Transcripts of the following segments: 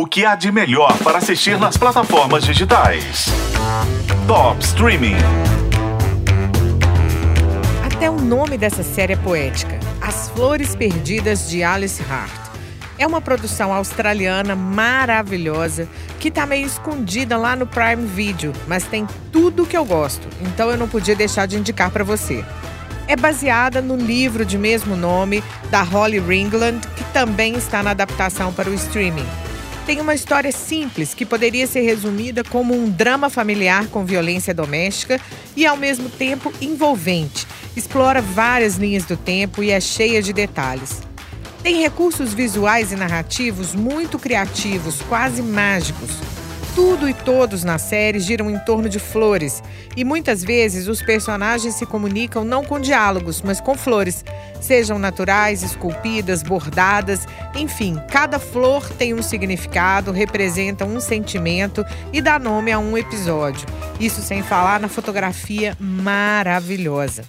O que há de melhor para assistir nas plataformas digitais? Top Streaming. Até o nome dessa série é poética: As Flores Perdidas de Alice Hart. É uma produção australiana maravilhosa que está meio escondida lá no Prime Video, mas tem tudo que eu gosto, então eu não podia deixar de indicar para você. É baseada no livro de mesmo nome da Holly Ringland, que também está na adaptação para o streaming. Tem uma história simples que poderia ser resumida como um drama familiar com violência doméstica e ao mesmo tempo envolvente. Explora várias linhas do tempo e é cheia de detalhes. Tem recursos visuais e narrativos muito criativos, quase mágicos. Tudo e todos na série giram em torno de flores, e muitas vezes os personagens se comunicam não com diálogos, mas com flores, sejam naturais, esculpidas, bordadas, enfim, cada flor tem um significado, representa um sentimento e dá nome a um episódio. Isso sem falar na fotografia maravilhosa.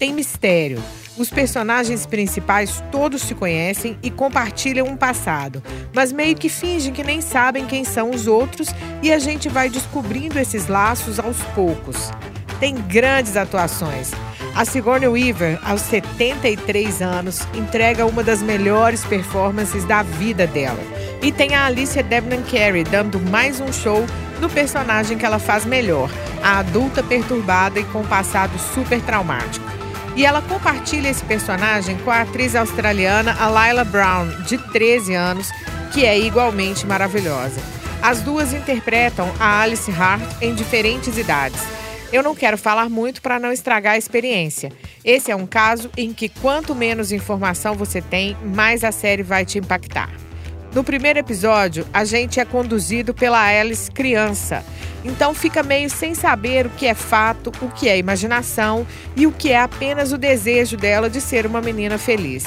Tem mistério. Os personagens principais todos se conhecem e compartilham um passado, mas meio que fingem que nem sabem quem são os outros e a gente vai descobrindo esses laços aos poucos. Tem grandes atuações. A Sigourney Weaver, aos 73 anos, entrega uma das melhores performances da vida dela. E tem a Alicia Debnam Carey dando mais um show no personagem que ela faz melhor, a adulta perturbada e com passado super traumático. E ela compartilha esse personagem com a atriz australiana Alayla Brown, de 13 anos, que é igualmente maravilhosa. As duas interpretam a Alice Hart em diferentes idades. Eu não quero falar muito para não estragar a experiência. Esse é um caso em que quanto menos informação você tem, mais a série vai te impactar. No primeiro episódio, a gente é conduzido pela Alice criança. Então fica meio sem saber o que é fato, o que é imaginação e o que é apenas o desejo dela de ser uma menina feliz.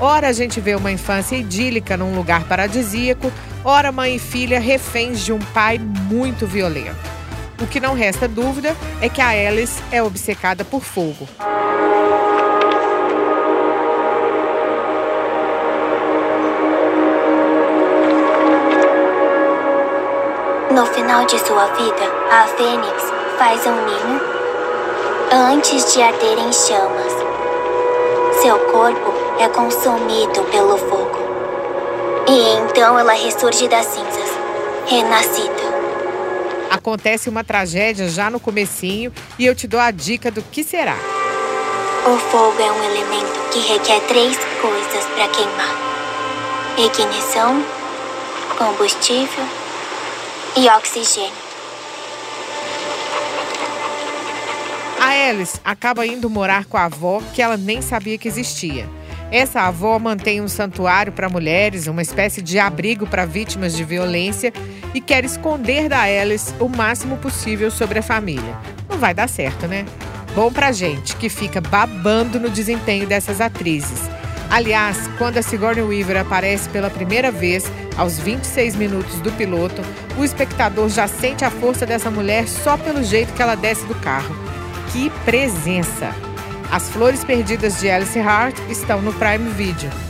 Ora a gente vê uma infância idílica num lugar paradisíaco, ora mãe e filha reféns de um pai muito violento. O que não resta dúvida é que a Alice é obcecada por fogo. No final de sua vida, a fênix faz um ninho antes de arder em chamas. Seu corpo é consumido pelo fogo. E então ela ressurge das cinzas, renascida. Acontece uma tragédia já no comecinho e eu te dou a dica do que será. O fogo é um elemento que requer três coisas para queimar: ignição, combustível e oxigênio. A Alice acaba indo morar com a avó que ela nem sabia que existia. Essa avó mantém um santuário para mulheres, uma espécie de abrigo para vítimas de violência e quer esconder da Alice o máximo possível sobre a família. Não vai dar certo, né? Bom pra gente que fica babando no desempenho dessas atrizes. Aliás, quando a Sigourney Weaver aparece pela primeira vez, aos 26 minutos do piloto, o espectador já sente a força dessa mulher só pelo jeito que ela desce do carro. Que presença! As Flores Perdidas de Alice Hart estão no Prime Video.